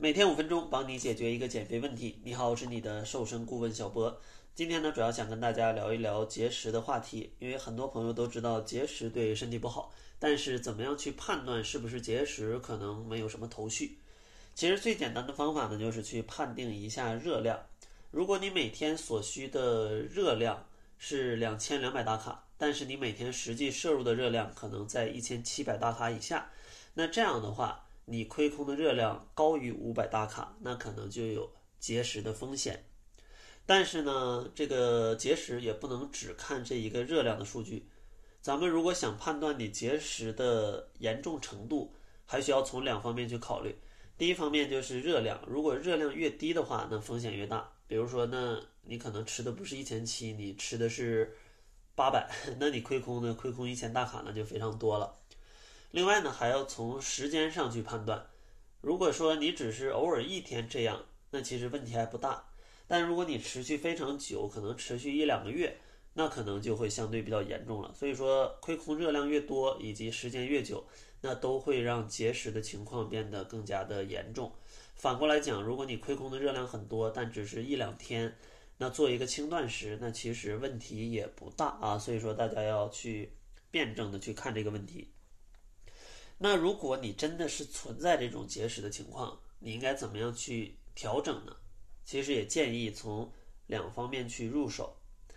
每天五分钟，帮你解决一个减肥问题。你好，我是你的瘦身顾问小博。今天呢，主要想跟大家聊一聊节食的话题。因为很多朋友都知道节食对身体不好，但是怎么样去判断是不是节食，可能没有什么头绪。其实最简单的方法呢，就是去判定一下热量。如果你每天所需的热量是两千两百大卡，但是你每天实际摄入的热量可能在一千七百大卡以下，那这样的话。你亏空的热量高于五百大卡，那可能就有节食的风险。但是呢，这个节食也不能只看这一个热量的数据。咱们如果想判断你节食的严重程度，还需要从两方面去考虑。第一方面就是热量，如果热量越低的话，那风险越大。比如说，那你可能吃的不是一千七，你吃的是八百，那你亏空呢？亏空一千大卡那就非常多了。另外呢，还要从时间上去判断。如果说你只是偶尔一天这样，那其实问题还不大。但如果你持续非常久，可能持续一两个月，那可能就会相对比较严重了。所以说，亏空热量越多，以及时间越久，那都会让节食的情况变得更加的严重。反过来讲，如果你亏空的热量很多，但只是一两天，那做一个轻断食，那其实问题也不大啊。所以说，大家要去辩证的去看这个问题。那如果你真的是存在这种节食的情况，你应该怎么样去调整呢？其实也建议从两方面去入手。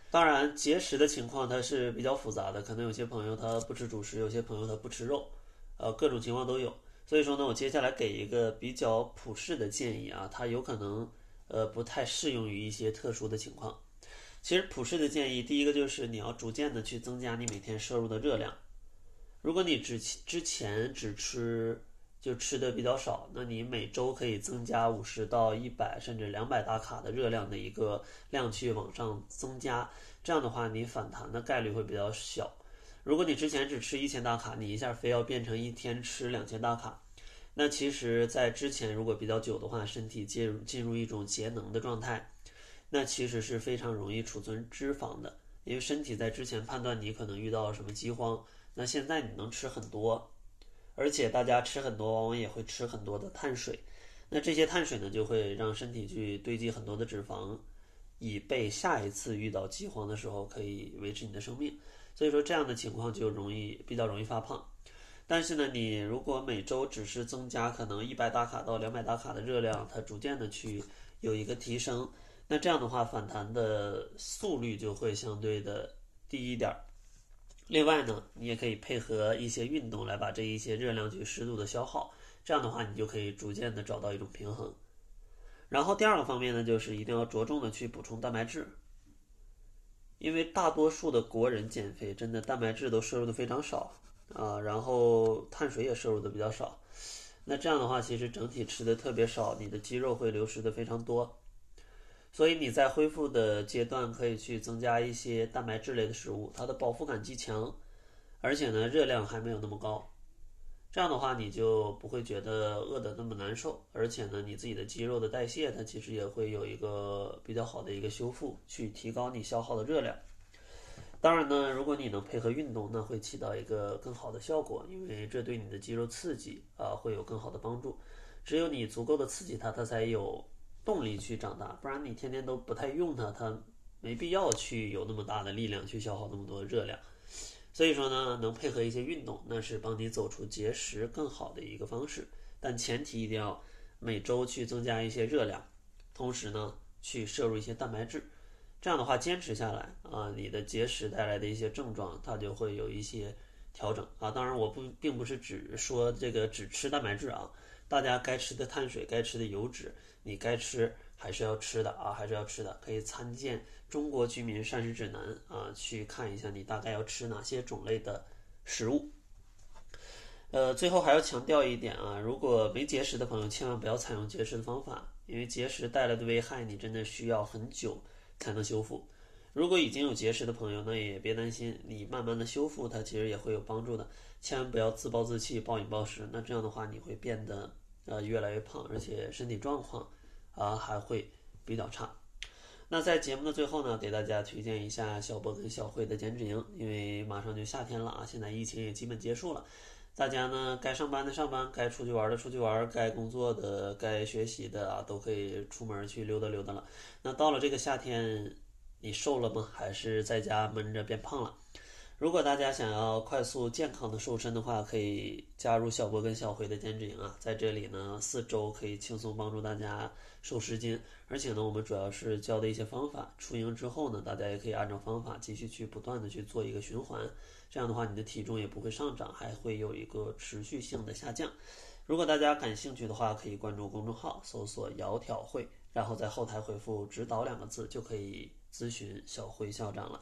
当然，节食的情况它是比较复杂的，可能有些朋友他不吃主食，有些朋友他不吃肉，呃，各种情况都有。所以说呢，我接下来给一个比较普适的建议啊，它有可能呃不太适用于一些特殊的情况。其实普适的建议，第一个就是你要逐渐的去增加你每天摄入的热量。如果你之之前只吃就吃的比较少，那你每周可以增加五十到一百甚至两百大卡的热量的一个量去往上增加，这样的话你反弹的概率会比较小。如果你之前只吃一千大卡，你一下非要变成一天吃两千大卡，那其实，在之前如果比较久的话，身体进入进入一种节能的状态，那其实是非常容易储存脂肪的，因为身体在之前判断你可能遇到了什么饥荒。那现在你能吃很多，而且大家吃很多，往往也会吃很多的碳水。那这些碳水呢，就会让身体去堆积很多的脂肪，以备下一次遇到饥荒的时候可以维持你的生命。所以说这样的情况就容易比较容易发胖。但是呢，你如果每周只是增加可能一百大卡到两百大卡的热量，它逐渐的去有一个提升，那这样的话反弹的速率就会相对的低一点。另外呢，你也可以配合一些运动来把这一些热量去适度的消耗，这样的话你就可以逐渐的找到一种平衡。然后第二个方面呢，就是一定要着重的去补充蛋白质，因为大多数的国人减肥真的蛋白质都摄入的非常少啊，然后碳水也摄入的比较少，那这样的话其实整体吃的特别少，你的肌肉会流失的非常多。所以你在恢复的阶段可以去增加一些蛋白质类的食物，它的饱腹感极强，而且呢热量还没有那么高，这样的话你就不会觉得饿得那么难受，而且呢你自己的肌肉的代谢它其实也会有一个比较好的一个修复，去提高你消耗的热量。当然呢，如果你能配合运动，那会起到一个更好的效果，因为这对你的肌肉刺激啊会有更好的帮助。只有你足够的刺激它，它才有。动力去长大，不然你天天都不太用它，它没必要去有那么大的力量去消耗那么多热量。所以说呢，能配合一些运动，那是帮你走出节食更好的一个方式。但前提一定要每周去增加一些热量，同时呢去摄入一些蛋白质。这样的话坚持下来啊，你的节食带来的一些症状它就会有一些调整啊。当然我不并不是只说这个只吃蛋白质啊。大家该吃的碳水、该吃的油脂，你该吃还是要吃的啊，还是要吃的。可以参见《中国居民膳食指南》啊，去看一下你大概要吃哪些种类的食物。呃，最后还要强调一点啊，如果没节食的朋友，千万不要采用节食的方法，因为节食带来的危害，你真的需要很久才能修复。如果已经有节食的朋友，那也别担心，你慢慢的修复它，其实也会有帮助的。千万不要自暴自弃、暴饮暴食，那这样的话你会变得。呃，越来越胖，而且身体状况啊还会比较差。那在节目的最后呢，给大家推荐一下小博跟小慧的减脂营，因为马上就夏天了啊，现在疫情也基本结束了。大家呢，该上班的上班，该出去玩的出去玩，该工作的、该学习的啊，都可以出门去溜达溜达了。那到了这个夏天，你瘦了吗？还是在家闷着变胖了？如果大家想要快速健康的瘦身的话，可以加入小波跟小辉的减脂营啊，在这里呢，四周可以轻松帮助大家瘦十斤，而且呢，我们主要是教的一些方法。出营之后呢，大家也可以按照方法继续去不断的去做一个循环，这样的话，你的体重也不会上涨，还会有一个持续性的下降。如果大家感兴趣的话，可以关注公众号，搜索“窈窕会”，然后在后台回复“指导”两个字，就可以咨询小辉校长了。